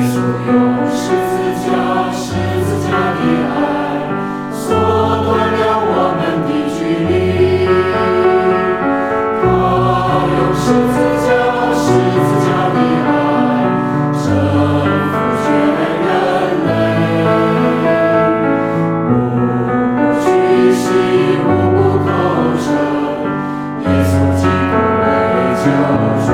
耶稣用十字架十字架的爱缩短了我们的距离他用十字架十字架的爱征服全人类永不屈膝永不投降耶稣基督为救主